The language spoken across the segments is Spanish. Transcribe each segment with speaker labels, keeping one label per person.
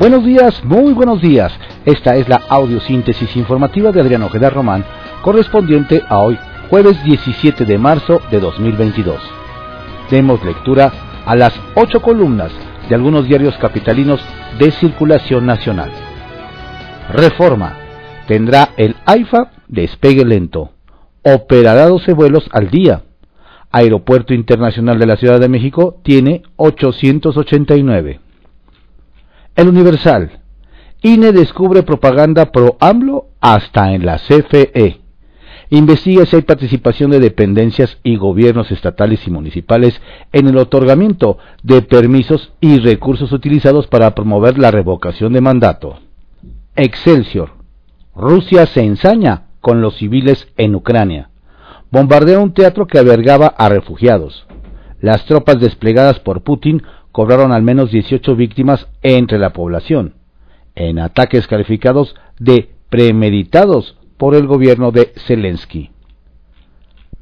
Speaker 1: Buenos días, muy buenos días. Esta es la audiosíntesis informativa de Adriano Ojeda Román, correspondiente a hoy, jueves 17 de marzo de 2022. Demos lectura a las ocho columnas de algunos diarios capitalinos de circulación nacional. Reforma. Tendrá el AIFA despegue lento. Operará 12 vuelos al día. Aeropuerto Internacional de la Ciudad de México tiene 889. El Universal. INE descubre propaganda pro AMLO hasta en la CFE. Investiga si hay participación de dependencias y gobiernos estatales y municipales en el otorgamiento de permisos y recursos utilizados para promover la revocación de mandato. Excelsior. Rusia se ensaña con los civiles en Ucrania. Bombardea un teatro que albergaba a refugiados. Las tropas desplegadas por Putin cobraron al menos 18 víctimas entre la población, en ataques calificados de premeditados por el gobierno de Zelensky.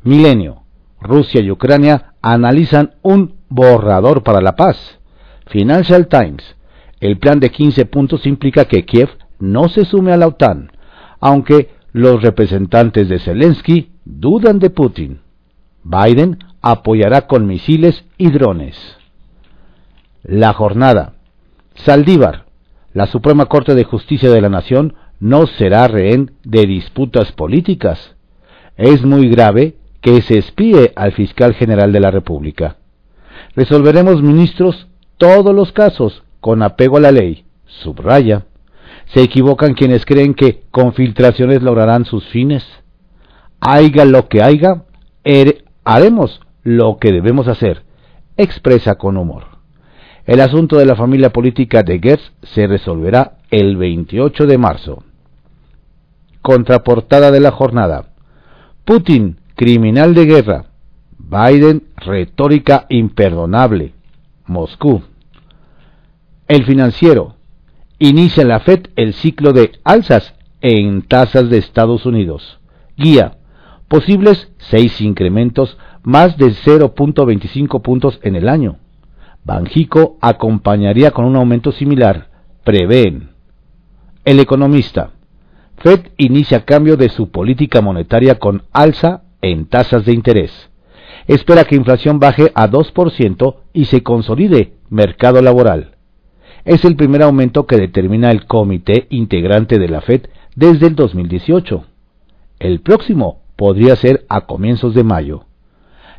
Speaker 1: Milenio. Rusia y Ucrania analizan un borrador para la paz. Financial Times. El plan de 15 puntos implica que Kiev no se sume a la OTAN, aunque los representantes de Zelensky dudan de Putin. Biden apoyará con misiles y drones. La jornada. Saldívar. La Suprema Corte de Justicia de la Nación no será rehén de disputas políticas. Es muy grave que se espíe al fiscal general de la República. Resolveremos, ministros, todos los casos con apego a la ley. Subraya. Se equivocan quienes creen que con filtraciones lograrán sus fines. Haiga lo que haiga, haremos lo que debemos hacer. Expresa con humor. El asunto de la familia política de Gertz se resolverá el 28 de marzo. Contraportada de la jornada. Putin, criminal de guerra. Biden, retórica imperdonable. Moscú. El financiero. Inicia la FED el ciclo de alzas en tasas de Estados Unidos. Guía. Posibles seis incrementos, más de 0.25 puntos en el año. Banjico acompañaría con un aumento similar, prevén. El economista. Fed inicia cambio de su política monetaria con alza en tasas de interés. Espera que inflación baje a 2% y se consolide mercado laboral. Es el primer aumento que determina el comité integrante de la Fed desde el 2018. El próximo podría ser a comienzos de mayo.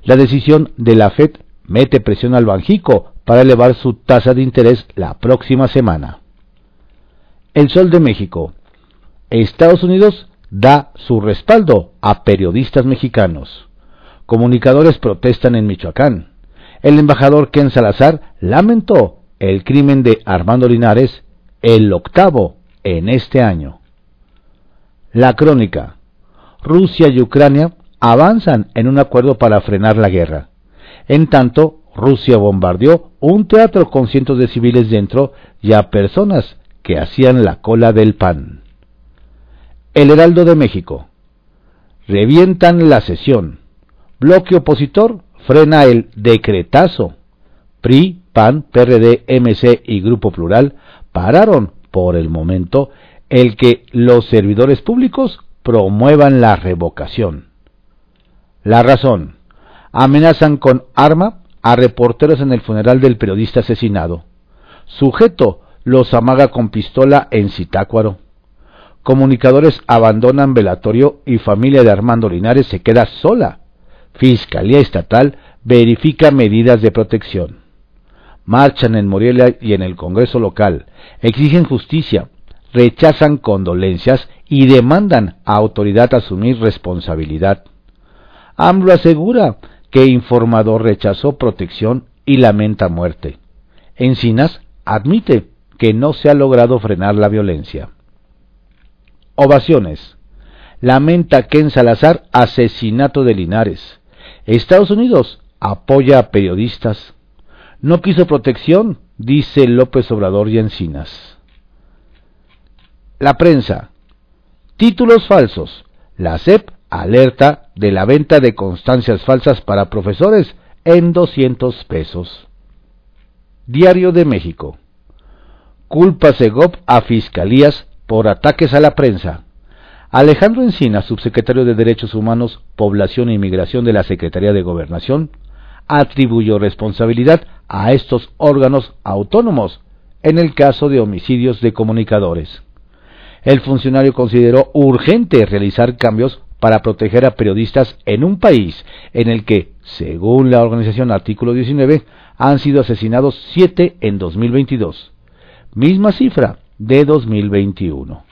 Speaker 1: La decisión de la Fed mete presión al Banjico para elevar su tasa de interés la próxima semana. El Sol de México. Estados Unidos da su respaldo a periodistas mexicanos. Comunicadores protestan en Michoacán. El embajador Ken Salazar lamentó el crimen de Armando Linares, el octavo en este año. La crónica. Rusia y Ucrania avanzan en un acuerdo para frenar la guerra. En tanto, Rusia bombardeó un teatro con cientos de civiles dentro y a personas que hacían la cola del pan. El Heraldo de México. Revientan la sesión. Bloque opositor frena el decretazo. PRI, PAN, PRD, MC y Grupo Plural pararon, por el momento, el que los servidores públicos promuevan la revocación. La razón. Amenazan con arma a reporteros en el funeral del periodista asesinado. Sujeto los amaga con pistola en Citácuaro. Comunicadores abandonan velatorio y familia de Armando Linares se queda sola. Fiscalía Estatal verifica medidas de protección. Marchan en Morelia y en el Congreso local. Exigen justicia, rechazan condolencias y demandan a autoridad asumir responsabilidad. AMLO asegura que informador rechazó protección y lamenta muerte. Encinas admite que no se ha logrado frenar la violencia. Ovaciones. Lamenta Ken Salazar asesinato de Linares. Estados Unidos apoya a periodistas. No quiso protección, dice López Obrador y Encinas. La prensa. Títulos falsos. La CEP alerta de la venta de constancias falsas para profesores en 200 pesos. Diario de México. Culpa Segov a fiscalías por ataques a la prensa. Alejandro Encina, subsecretario de Derechos Humanos, Población e Inmigración de la Secretaría de Gobernación, atribuyó responsabilidad a estos órganos autónomos en el caso de homicidios de comunicadores. El funcionario consideró urgente realizar cambios para proteger a periodistas en un país en el que, según la organización Artículo 19, han sido asesinados siete en 2022, misma cifra de 2021.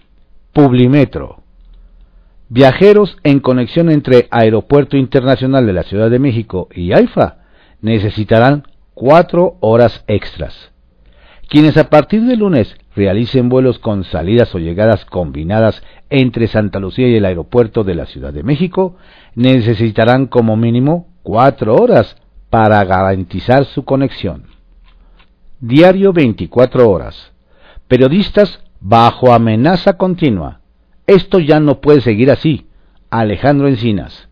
Speaker 1: Publimetro. Viajeros en conexión entre Aeropuerto Internacional de la Ciudad de México y AIFA necesitarán cuatro horas extras. Quienes a partir de lunes realicen vuelos con salidas o llegadas combinadas entre Santa Lucía y el aeropuerto de la Ciudad de México necesitarán como mínimo cuatro horas para garantizar su conexión. Diario 24 horas. Periodistas bajo amenaza continua. Esto ya no puede seguir así. Alejandro Encinas.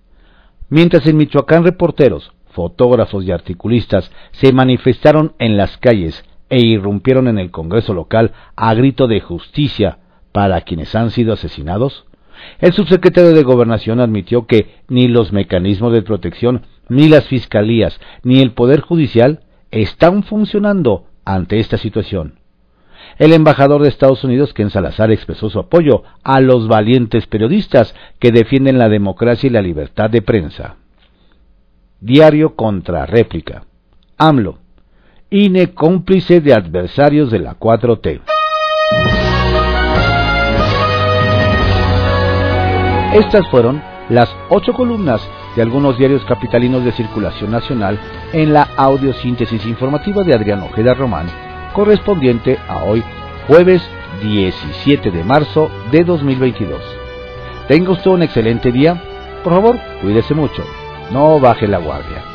Speaker 1: Mientras en Michoacán reporteros, fotógrafos y articulistas se manifestaron en las calles e irrumpieron en el Congreso local a grito de justicia para quienes han sido asesinados, el subsecretario de Gobernación admitió que ni los mecanismos de protección, ni las fiscalías, ni el Poder Judicial están funcionando ante esta situación. El embajador de Estados Unidos, Ken Salazar, expresó su apoyo a los valientes periodistas que defienden la democracia y la libertad de prensa. Diario contra réplica. AMLO. INE cómplice de adversarios de la 4T. Estas fueron las ocho columnas de algunos diarios capitalinos de circulación nacional en la audiosíntesis informativa de Adrián Ojeda Román correspondiente a hoy, jueves 17 de marzo de 2022. Tenga usted un excelente día. Por favor, cuídese mucho. No baje la guardia.